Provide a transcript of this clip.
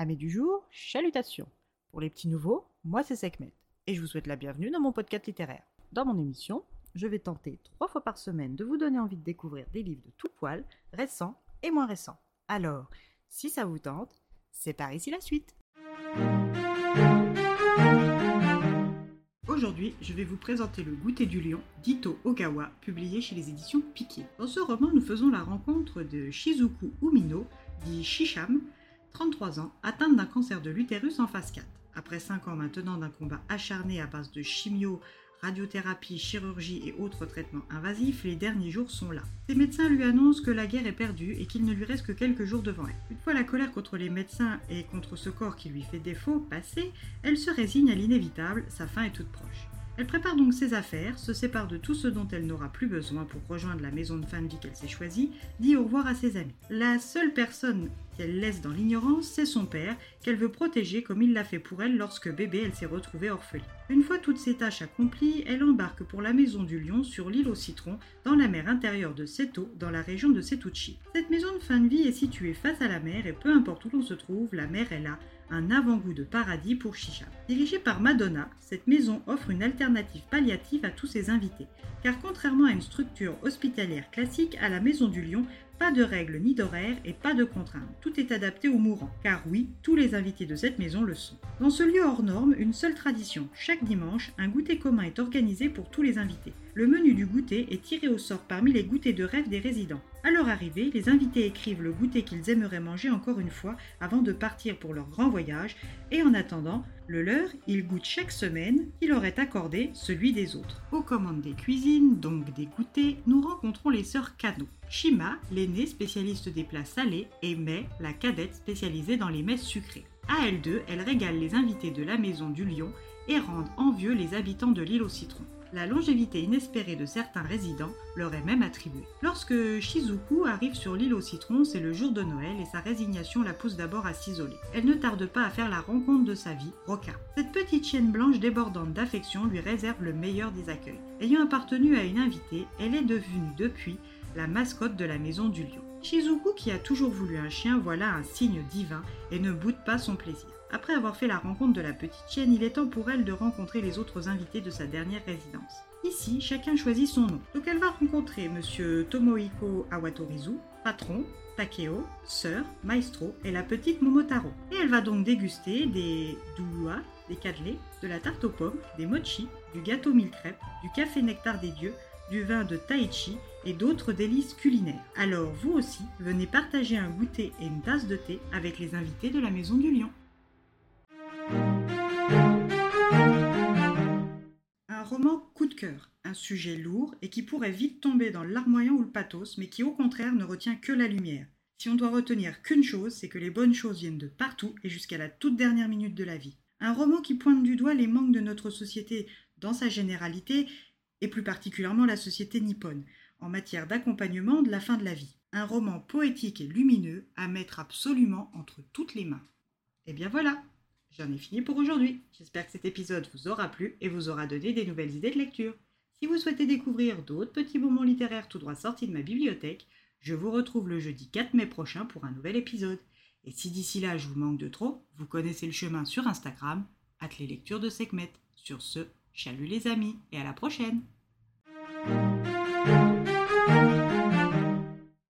Amis du jour, chalutations. Pour les petits nouveaux, moi c'est Sekhmet et je vous souhaite la bienvenue dans mon podcast littéraire. Dans mon émission, je vais tenter trois fois par semaine de vous donner envie de découvrir des livres de tout poil, récents et moins récents. Alors, si ça vous tente, c'est par ici la suite. Aujourd'hui, je vais vous présenter Le goûter du lion d'Ito Ogawa, publié chez les éditions Piquet. Dans ce roman, nous faisons la rencontre de Shizuku Umino, dit Shisham, 33 ans, atteinte d'un cancer de l'utérus en phase 4. Après 5 ans maintenant d'un combat acharné à base de chimio, radiothérapie, chirurgie et autres traitements invasifs, les derniers jours sont là. Ses médecins lui annoncent que la guerre est perdue et qu'il ne lui reste que quelques jours devant elle. Une fois la colère contre les médecins et contre ce corps qui lui fait défaut passée, elle se résigne à l'inévitable, sa fin est toute proche. Elle prépare donc ses affaires, se sépare de tout ce dont elle n'aura plus besoin pour rejoindre la maison de fin de vie qu'elle s'est choisie, dit au revoir à ses amis. La seule personne qu'elle laisse dans l'ignorance, c'est son père, qu'elle veut protéger comme il l'a fait pour elle lorsque bébé elle s'est retrouvée orpheline. Une fois toutes ces tâches accomplies, elle embarque pour la maison du lion sur l'île au citron, dans la mer intérieure de Seto, dans la région de Setouchi. Cette maison de fin de vie est située face à la mer et peu importe où l'on se trouve, la mer est là, un avant-goût de paradis pour Chicha. Dirigée par Madonna, cette maison offre une alternative palliative à tous ses invités, car contrairement à une structure hospitalière classique, à la Maison du Lion, pas de règles ni d'horaires et pas de contraintes. Tout est adapté aux mourants, car oui, tous les invités de cette maison le sont. Dans ce lieu hors norme, une seule tradition. Chaque dimanche, un goûter commun est organisé pour tous les invités. Le menu du goûter est tiré au sort parmi les goûters de rêve des résidents. À leur arrivée, les invités écrivent le goûter qu'ils aimeraient manger encore une fois avant de partir pour leur grand voyage, et en attendant, le leur, ils goûtent chaque semaine qui leur est accordé celui des autres. Aux commandes des cuisines, donc des goûters, nous rencontrons les sœurs Kano. Shima, l'aînée spécialiste des plats salés, et Mai, la cadette spécialisée dans les mets sucrés. À elles deux, elles régalent les invités de la maison du lion et rendent envieux les habitants de l'île au citron. La longévité inespérée de certains résidents leur est même attribuée. Lorsque Shizuku arrive sur l'île au citron, c'est le jour de Noël et sa résignation la pousse d'abord à s'isoler. Elle ne tarde pas à faire la rencontre de sa vie, Roka. Cette petite chienne blanche débordante d'affection lui réserve le meilleur des accueils. Ayant appartenu à une invitée, elle est devenue depuis la mascotte de la maison du lion. Shizuku, qui a toujours voulu un chien, voilà un signe divin et ne boude pas son plaisir. Après avoir fait la rencontre de la petite chienne, il est temps pour elle de rencontrer les autres invités de sa dernière résidence. Ici, chacun choisit son nom. Donc elle va rencontrer monsieur Tomohiko Awatorizu, patron, Takeo, sœur, maestro et la petite Momotaro. Et elle va donc déguster des doua, des cadlés, de la tarte aux pommes, des mochi, du gâteau mille crêpes, du café nectar des dieux, du vin de Taichi et d'autres délices culinaires. Alors vous aussi, venez partager un goûter et une tasse de thé avec les invités de la Maison du Lion. Un roman coup de cœur, un sujet lourd et qui pourrait vite tomber dans larmoyant ou le pathos, mais qui au contraire ne retient que la lumière. Si on doit retenir qu'une chose, c'est que les bonnes choses viennent de partout et jusqu'à la toute dernière minute de la vie. Un roman qui pointe du doigt les manques de notre société dans sa généralité et plus particulièrement la société nippone, en matière d'accompagnement de la fin de la vie. Un roman poétique et lumineux à mettre absolument entre toutes les mains. Et bien voilà, j'en ai fini pour aujourd'hui. J'espère que cet épisode vous aura plu et vous aura donné des nouvelles idées de lecture. Si vous souhaitez découvrir d'autres petits moments littéraires tout droit sortis de ma bibliothèque, je vous retrouve le jeudi 4 mai prochain pour un nouvel épisode. Et si d'ici là je vous manque de trop, vous connaissez le chemin sur Instagram, at les lectures de Sekhmet. Sur ce, chalut les amis et à la prochaine